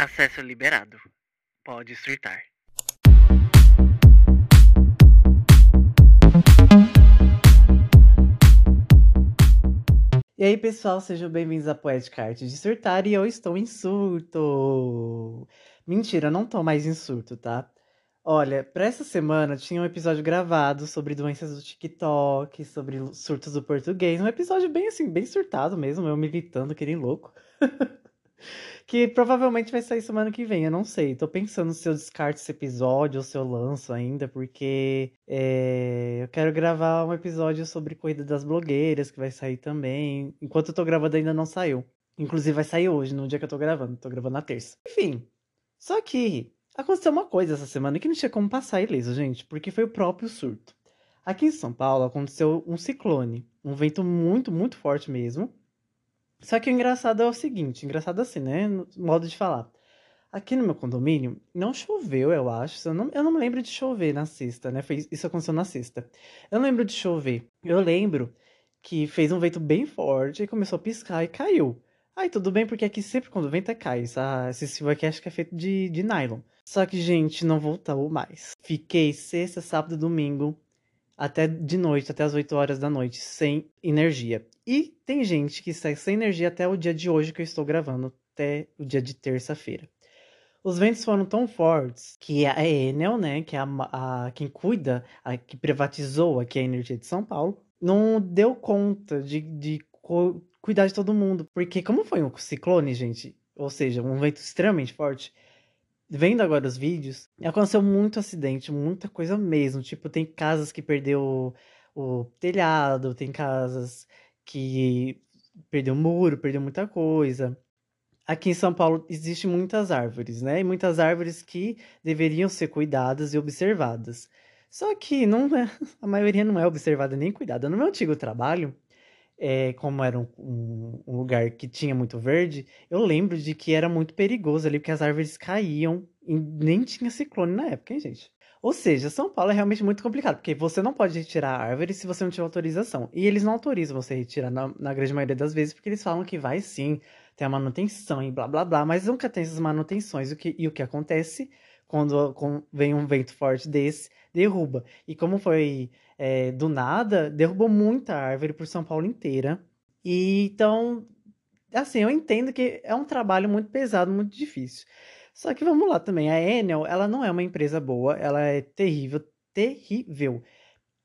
Acesso liberado. Pode surtar. E aí, pessoal, sejam bem-vindos à Poética Arte de Surtar e eu estou em surto. Mentira, não tô mais em surto, tá? Olha, pra essa semana tinha um episódio gravado sobre doenças do TikTok, sobre surtos do português. Um episódio bem assim, bem surtado mesmo, eu militando, que nem louco. que provavelmente vai sair semana que vem, eu não sei. Tô pensando se eu descarto esse episódio ou se eu lanço ainda, porque é, eu quero gravar um episódio sobre corrida das blogueiras, que vai sair também. Enquanto eu tô gravando ainda não saiu. Inclusive vai sair hoje, no dia que eu tô gravando. Tô gravando na terça. Enfim, só que aconteceu uma coisa essa semana que não tinha como passar ileso, gente, porque foi o próprio surto. Aqui em São Paulo aconteceu um ciclone, um vento muito, muito forte mesmo. Só que o engraçado é o seguinte, engraçado assim, né? No modo de falar. Aqui no meu condomínio não choveu, eu acho. Eu não, eu não lembro de chover na sexta, né? Foi, isso aconteceu na sexta. Eu não lembro de chover. Eu lembro que fez um vento bem forte e começou a piscar e caiu. Aí tudo bem, porque aqui sempre quando venta cai. Essa, esse silver aqui acho que é feito de, de nylon. Só que, gente, não voltou mais. Fiquei sexta, sábado domingo até de noite, até as 8 horas da noite, sem energia. E tem gente que sai sem energia até o dia de hoje que eu estou gravando, até o dia de terça-feira. Os ventos foram tão fortes que a Enel, né, que é a, a, quem cuida, a, que privatizou aqui a energia de São Paulo, não deu conta de, de cu, cuidar de todo mundo. Porque como foi um ciclone, gente, ou seja, um vento extremamente forte, vendo agora os vídeos, aconteceu muito acidente, muita coisa mesmo. Tipo, tem casas que perdeu o telhado, tem casas que perdeu muro, perdeu muita coisa. Aqui em São Paulo existem muitas árvores, né? E muitas árvores que deveriam ser cuidadas e observadas. Só que não é, a maioria não é observada nem cuidada. No meu antigo trabalho, é, como era um, um, um, lugar que tinha muito verde, eu lembro de que era muito perigoso ali, porque as árvores caíam e nem tinha ciclone na época, hein, gente? Ou seja, São Paulo é realmente muito complicado, porque você não pode retirar a árvore se você não tiver autorização. E eles não autorizam você retirar na, na grande maioria das vezes, porque eles falam que vai sim ter a manutenção e blá blá blá, mas nunca tem essas manutenções. O que, e o que acontece quando, vem um vento forte desse, derruba. E como foi é, do nada, derrubou muita árvore por São Paulo inteira. E então, assim, eu entendo que é um trabalho muito pesado, muito difícil. Só que vamos lá também, a Enel, ela não é uma empresa boa, ela é terrível, terrível.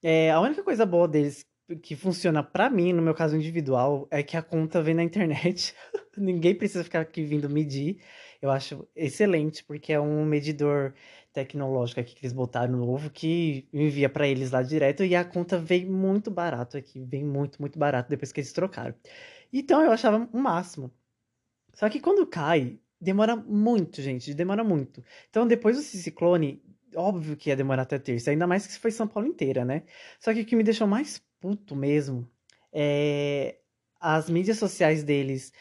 É, a única coisa boa deles que funciona para mim, no meu caso individual, é que a conta vem na internet. Ninguém precisa ficar aqui vindo medir. Eu acho excelente, porque é um medidor tecnológico aqui que eles botaram novo que envia para eles lá direto e a conta vem muito barato aqui, vem muito, muito barato depois que eles trocaram. Então eu achava o máximo. Só que quando cai, demora muito, gente, demora muito. Então depois do ciclone, óbvio que ia demorar até terça, ainda mais que foi São Paulo inteira, né? Só que o que me deixou mais puto mesmo é as mídias sociais deles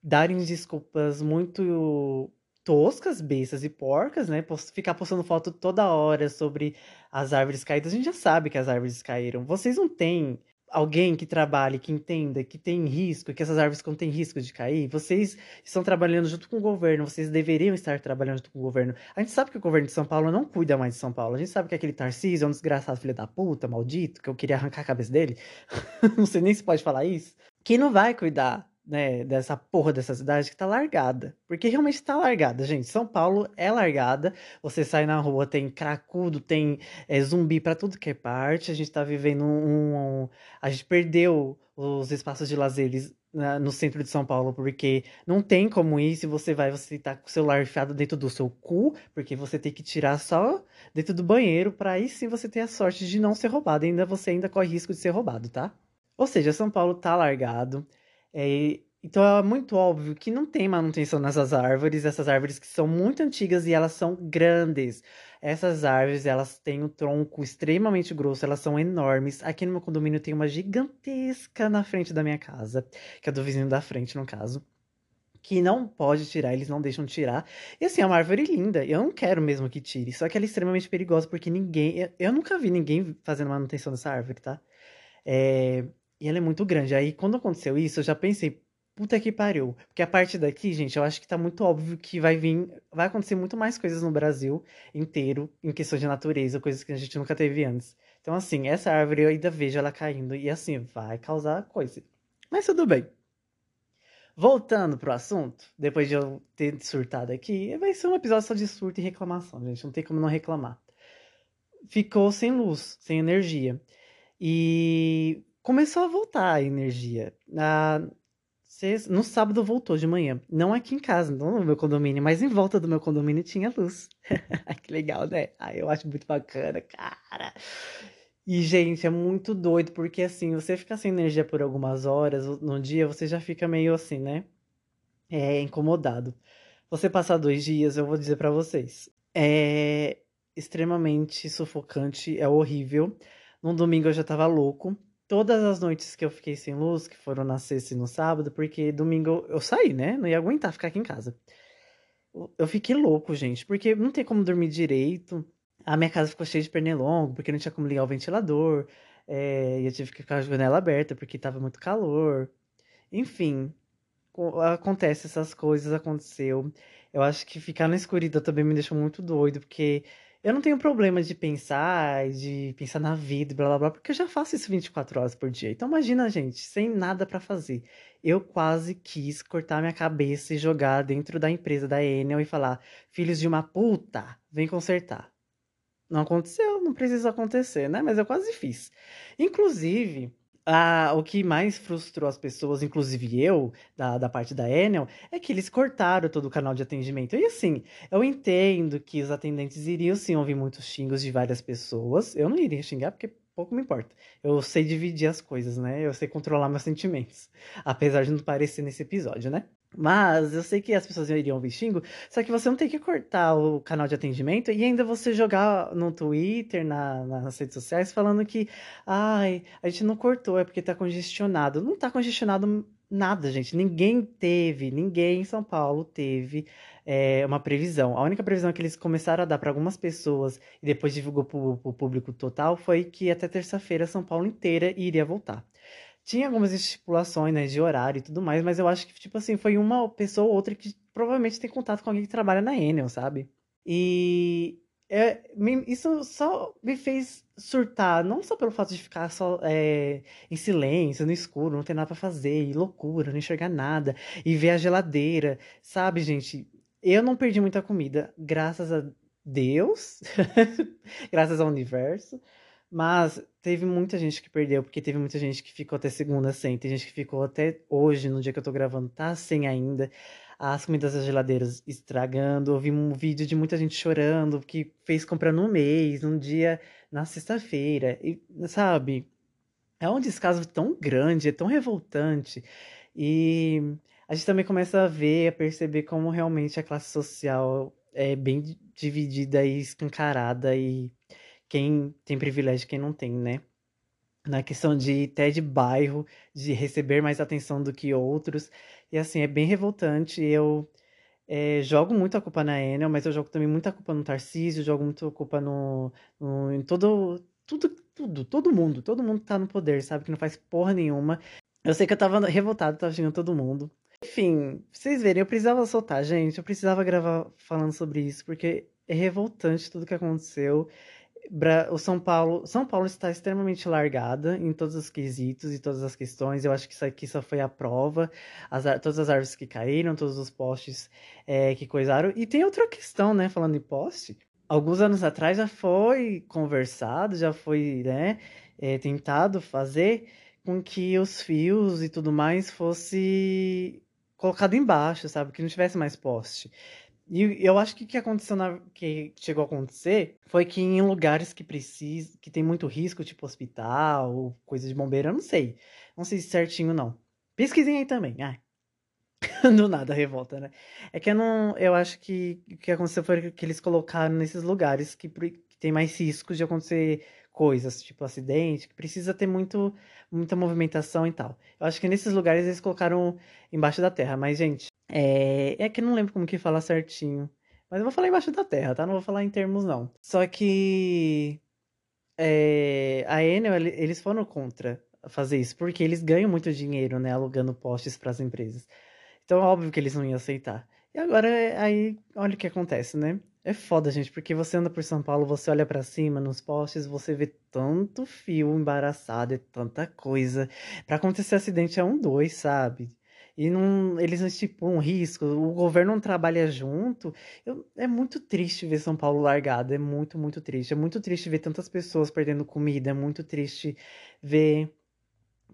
darem desculpas muito toscas, bestas e porcas, né? Ficar postando foto toda hora sobre as árvores caídas. A gente já sabe que as árvores caíram. Vocês não têm alguém que trabalhe, que entenda que tem risco, que essas árvores contêm risco de cair. Vocês estão trabalhando junto com o governo, vocês deveriam estar trabalhando junto com o governo. A gente sabe que o governo de São Paulo não cuida mais de São Paulo. A gente sabe que aquele Tarcísio é um desgraçado filho da puta, maldito, que eu queria arrancar a cabeça dele. não sei nem se pode falar isso. Que não vai cuidar né, dessa porra dessa cidade que tá largada. Porque realmente tá largada, gente. São Paulo é largada. Você sai na rua, tem cracudo, tem é, zumbi para tudo que é parte. A gente tá vivendo um, um, A gente perdeu os espaços de lazeres no centro de São Paulo, porque não tem como ir. Se você vai, você tá com o celular enfiado dentro do seu cu, porque você tem que tirar só dentro do banheiro, para aí sim você ter a sorte de não ser roubado. Ainda você ainda corre risco de ser roubado, tá? Ou seja, São Paulo tá largado. É, então é muito óbvio que não tem manutenção nessas árvores, essas árvores que são muito antigas e elas são grandes. Essas árvores, elas têm um tronco extremamente grosso, elas são enormes. Aqui no meu condomínio tem uma gigantesca na frente da minha casa, que é do vizinho da frente, no caso. Que não pode tirar, eles não deixam tirar. E assim, é uma árvore linda. Eu não quero mesmo que tire. Só que ela é extremamente perigosa, porque ninguém. Eu, eu nunca vi ninguém fazendo manutenção dessa árvore, tá? É, e ela é muito grande. Aí, quando aconteceu isso, eu já pensei, puta que pariu. Porque a partir daqui, gente, eu acho que tá muito óbvio que vai vir, vai acontecer muito mais coisas no Brasil inteiro, em questão de natureza, coisas que a gente nunca teve antes. Então, assim, essa árvore eu ainda vejo ela caindo e, assim, vai causar coisa. Mas tudo bem. Voltando pro assunto, depois de eu ter surtado aqui, vai ser um episódio só de surto e reclamação, gente. Não tem como não reclamar. Ficou sem luz, sem energia. E começou a voltar a energia. Na, no sábado voltou de manhã. Não aqui em casa, não no meu condomínio, mas em volta do meu condomínio tinha luz. que legal, né? Ah, eu acho muito bacana, cara. E, gente, é muito doido, porque assim, você ficar sem energia por algumas horas no dia, você já fica meio assim, né? É incomodado. Você passar dois dias, eu vou dizer para vocês, é extremamente sufocante, é horrível. No domingo eu já tava louco. Todas as noites que eu fiquei sem luz, que foram na sexta e no sábado, porque domingo eu saí, né? Não ia aguentar ficar aqui em casa. Eu fiquei louco, gente, porque não tem como dormir direito. A minha casa ficou cheia de pernilongo, porque não tinha como ligar o ventilador. É, e eu tive que ficar com a janela aberta, porque tava muito calor. Enfim, acontece essas coisas, aconteceu. Eu acho que ficar na escuridão também me deixou muito doido, porque eu não tenho problema de pensar, de pensar na vida, blá blá blá, porque eu já faço isso 24 horas por dia. Então imagina, gente, sem nada para fazer. Eu quase quis cortar minha cabeça e jogar dentro da empresa da Enel e falar: "Filhos de uma puta, vem consertar". Não aconteceu, não precisa acontecer, né? Mas eu quase fiz. Inclusive, o que mais frustrou as pessoas, inclusive eu, da, da parte da Enel, é que eles cortaram todo o canal de atendimento. E assim, eu entendo que os atendentes iriam sim ouvir muitos xingos de várias pessoas. Eu não iria xingar porque pouco me importa. Eu sei dividir as coisas, né? Eu sei controlar meus sentimentos. Apesar de não parecer nesse episódio, né? Mas eu sei que as pessoas iriam ouvir xingo, só que você não tem que cortar o canal de atendimento e ainda você jogar no Twitter, na, nas redes sociais, falando que ai, a gente não cortou, é porque tá congestionado. Não tá congestionado nada, gente. Ninguém teve, ninguém em São Paulo teve é, uma previsão. A única previsão que eles começaram a dar para algumas pessoas e depois divulgou para o público total foi que até terça-feira São Paulo inteira iria voltar. Tinha algumas estipulações, né, de horário e tudo mais, mas eu acho que, tipo assim, foi uma pessoa ou outra que provavelmente tem contato com alguém que trabalha na Enel, sabe? E é, isso só me fez surtar, não só pelo fato de ficar só é, em silêncio, no escuro, não ter nada pra fazer, e loucura, não enxergar nada, e ver a geladeira, sabe, gente? Eu não perdi muita comida, graças a Deus, graças ao universo. Mas teve muita gente que perdeu, porque teve muita gente que ficou até segunda sem. Tem gente que ficou até hoje, no dia que eu tô gravando, tá sem ainda. As comidas das geladeiras estragando. Ouvi um vídeo de muita gente chorando, que fez compra no mês, num dia, na sexta-feira. E, sabe? É um descaso tão grande, é tão revoltante. E a gente também começa a ver, a perceber como realmente a classe social é bem dividida e escancarada e quem tem privilégio e quem não tem, né? Na questão de até de bairro, de receber mais atenção do que outros. E assim, é bem revoltante. Eu é, jogo muito a culpa na Enel, mas eu jogo também muita culpa no Tarcísio, jogo muito culpa no, no, em todo. Tudo, tudo, todo mundo. Todo mundo tá no poder, sabe? Que não faz porra nenhuma. Eu sei que eu tava revoltado, tava xingando todo mundo. Enfim, vocês verem, eu precisava soltar, gente. Eu precisava gravar falando sobre isso, porque é revoltante tudo que aconteceu o São Paulo, São Paulo está extremamente largada em todos os quesitos e todas as questões. Eu acho que isso aqui só foi a prova. As, todas as árvores que caíram, todos os postes é, que coisaram. E tem outra questão, né? Falando em poste. Alguns anos atrás já foi conversado, já foi né, é, tentado fazer com que os fios e tudo mais fosse colocado embaixo, sabe? Que não tivesse mais poste. E eu acho que o que aconteceu na, que chegou a acontecer foi que em lugares que precisa, que tem muito risco, tipo hospital ou coisa de bombeiro, eu não sei. Não sei certinho não. Pesquisem aí também. Ai. Do nada revolta, né? É que eu não, eu acho que o que aconteceu foi que eles colocaram nesses lugares que, que tem mais riscos de acontecer coisas, tipo acidente, que precisa ter muito, muita movimentação e tal. Eu acho que nesses lugares eles colocaram embaixo da terra, mas gente, é, é que eu não lembro como que fala certinho. Mas eu vou falar embaixo da terra, tá? Não vou falar em termos, não. Só que. É, a Enel, eles foram contra fazer isso, porque eles ganham muito dinheiro, né, alugando postes para as empresas. Então, é óbvio que eles não iam aceitar. E agora, aí, olha o que acontece, né? É foda, gente, porque você anda por São Paulo, você olha para cima nos postes, você vê tanto fio embaraçado, é tanta coisa. Para acontecer acidente é um dois, sabe? E não, eles não estipulam risco, o governo não trabalha junto. Eu, é muito triste ver São Paulo largado, é muito, muito triste. É muito triste ver tantas pessoas perdendo comida, é muito triste ver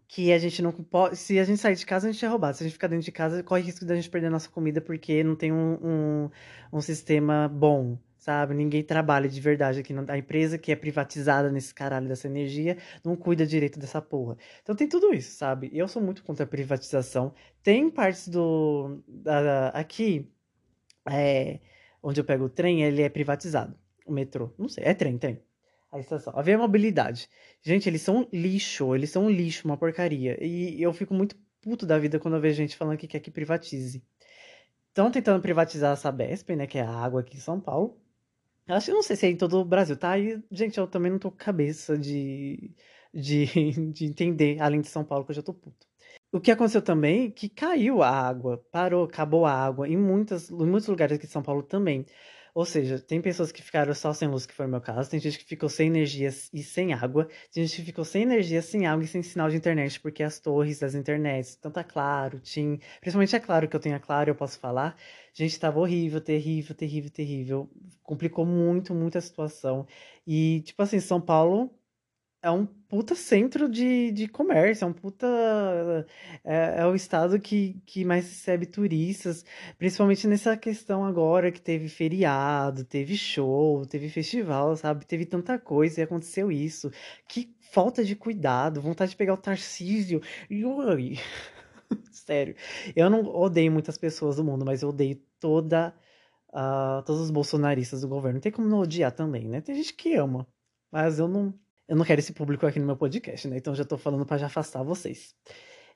que a gente não pode. Se a gente sair de casa, a gente é roubado. Se a gente ficar dentro de casa, corre risco da gente perder nossa comida porque não tem um, um, um sistema bom, sabe? Ninguém trabalha de verdade aqui. A empresa que é privatizada nesse caralho dessa energia não cuida direito dessa porra. Então tem tudo isso, sabe? Eu sou muito contra a privatização. Tem partes do. Da, aqui, é, onde eu pego o trem, ele é privatizado. O metrô. Não sei, é trem, trem a estação. A Via Mobilidade. Gente, eles são lixo, eles são lixo, uma porcaria. E eu fico muito puto da vida quando eu vejo gente falando que quer que privatize. Estão tentando privatizar a Sabesp, né, que é a água aqui em São Paulo. Acho que não sei se é em todo o Brasil, tá? E, gente, eu também não tô com cabeça de, de, de entender, além de São Paulo, que eu já tô puto. O que aconteceu também, que caiu a água, parou, acabou a água em, muitas, em muitos lugares aqui de São Paulo também. Ou seja, tem pessoas que ficaram só sem luz, que foi o meu caso, tem gente que ficou sem energia e sem água, tem gente que ficou sem energia, sem água e sem sinal de internet, porque as torres das internets, tanto a Claro, TIM, principalmente a Claro, que eu tenho a Claro, eu posso falar, gente, tava horrível, terrível, terrível, terrível, complicou muito, muito a situação. E, tipo assim, São Paulo é um puta centro de, de comércio, é um puta. É, é, o estado que, que mais recebe turistas, principalmente nessa questão agora que teve feriado, teve show, teve festival, sabe? Teve tanta coisa e aconteceu isso. Que falta de cuidado, vontade de pegar o Tarcísio. E oi. Sério, eu não odeio muitas pessoas do mundo, mas eu odeio toda. Uh, todos os bolsonaristas do governo. Não tem como não odiar também, né? Tem gente que ama, mas eu não eu não quero esse público aqui no meu podcast, né? Então já tô falando para já afastar vocês.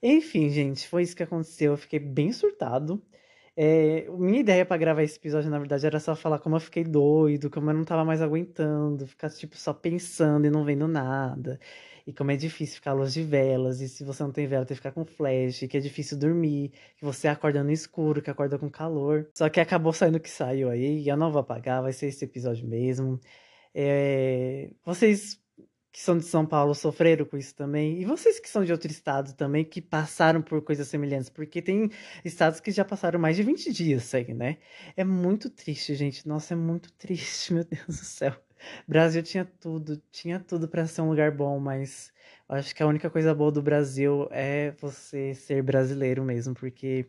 Enfim, gente, foi isso que aconteceu. Eu fiquei bem surtado. É, minha ideia para gravar esse episódio, na verdade, era só falar como eu fiquei doido, como eu não tava mais aguentando, ficar, tipo, só pensando e não vendo nada. E como é difícil ficar à luz de velas, e se você não tem vela, tem que ficar com flash, que é difícil dormir, que você acorda no escuro, que acorda com calor. Só que acabou saindo o que saiu aí, e eu não vou apagar, vai ser esse episódio mesmo. É, vocês que são de São Paulo sofreram com isso também? E vocês que são de outro estado também, que passaram por coisas semelhantes? Porque tem estados que já passaram mais de 20 dias sem, né? É muito triste, gente. Nossa, é muito triste, meu Deus do céu. Brasil tinha tudo, tinha tudo para ser um lugar bom, mas acho que a única coisa boa do Brasil é você ser brasileiro mesmo, porque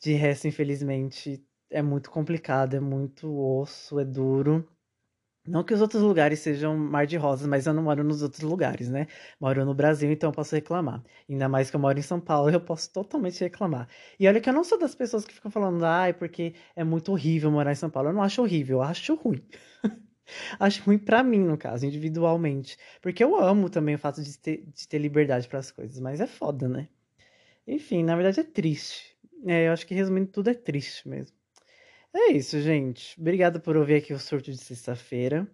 de resto, infelizmente, é muito complicado, é muito osso, é duro. Não que os outros lugares sejam mar de rosas, mas eu não moro nos outros lugares, né? Moro no Brasil, então eu posso reclamar. Ainda mais que eu moro em São Paulo, eu posso totalmente reclamar. E olha que eu não sou das pessoas que ficam falando, ai, porque é muito horrível morar em São Paulo. Eu não acho horrível, eu acho ruim. acho ruim para mim, no caso, individualmente. Porque eu amo também o fato de ter, de ter liberdade para as coisas, mas é foda, né? Enfim, na verdade é triste. É, eu acho que resumindo tudo é triste mesmo. É isso, gente. Obrigado por ouvir aqui o surto de sexta-feira.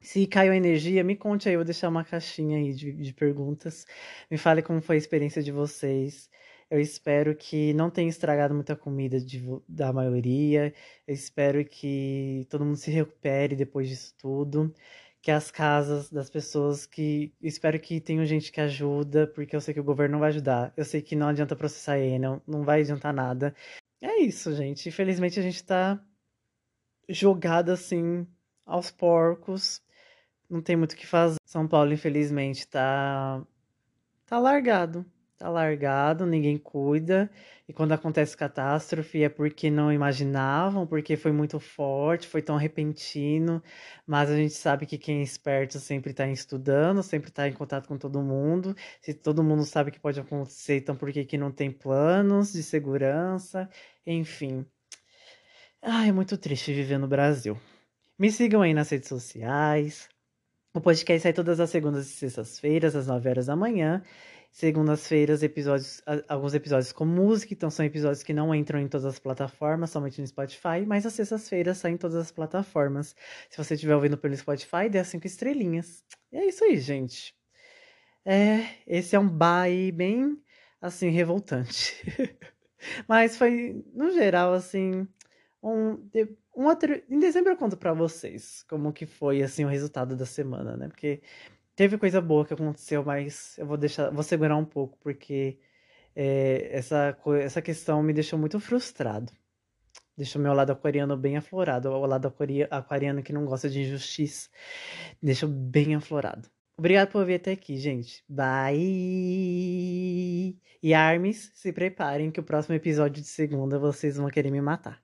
Se caiu a energia, me conte aí, eu vou deixar uma caixinha aí de, de perguntas. Me fale como foi a experiência de vocês. Eu espero que não tenha estragado muita comida de, da maioria. Eu espero que todo mundo se recupere depois disso tudo. Que as casas das pessoas que. Espero que tenha gente que ajuda, porque eu sei que o governo não vai ajudar. Eu sei que não adianta processar ele, não, não vai adiantar nada. É isso, gente. Infelizmente a gente tá jogado assim aos porcos. Não tem muito o que fazer. São Paulo, infelizmente, tá tá largado. Tá largado, ninguém cuida. E quando acontece catástrofe é porque não imaginavam, porque foi muito forte, foi tão repentino. Mas a gente sabe que quem é esperto sempre está estudando, sempre está em contato com todo mundo. Se todo mundo sabe que pode acontecer, então por que, que não tem planos de segurança? Enfim. Ai, é muito triste viver no Brasil. Me sigam aí nas redes sociais. O podcast sai todas as segundas e sextas-feiras, às 9 horas da manhã. Segundas-feiras, episódios, alguns episódios com música, então são episódios que não entram em todas as plataformas, somente no Spotify, mas às sextas-feiras saem em todas as plataformas. Se você estiver ouvindo pelo Spotify, dê as cinco estrelinhas. E é isso aí, gente. É, esse é um bye bem, assim, revoltante. Mas foi, no geral, assim, um, um outro... Em dezembro eu conto pra vocês como que foi, assim, o resultado da semana, né? Porque teve coisa boa que aconteceu, mas eu vou deixar, vou segurar um pouco, porque é, essa, essa questão me deixou muito frustrado. Deixa o meu lado aquariano bem aflorado. O lado aquariano que não gosta de injustiça. Deixa bem aflorado. Obrigado por vir até aqui, gente. Bye! E Armes, se preparem que o próximo episódio de segunda vocês vão querer me matar.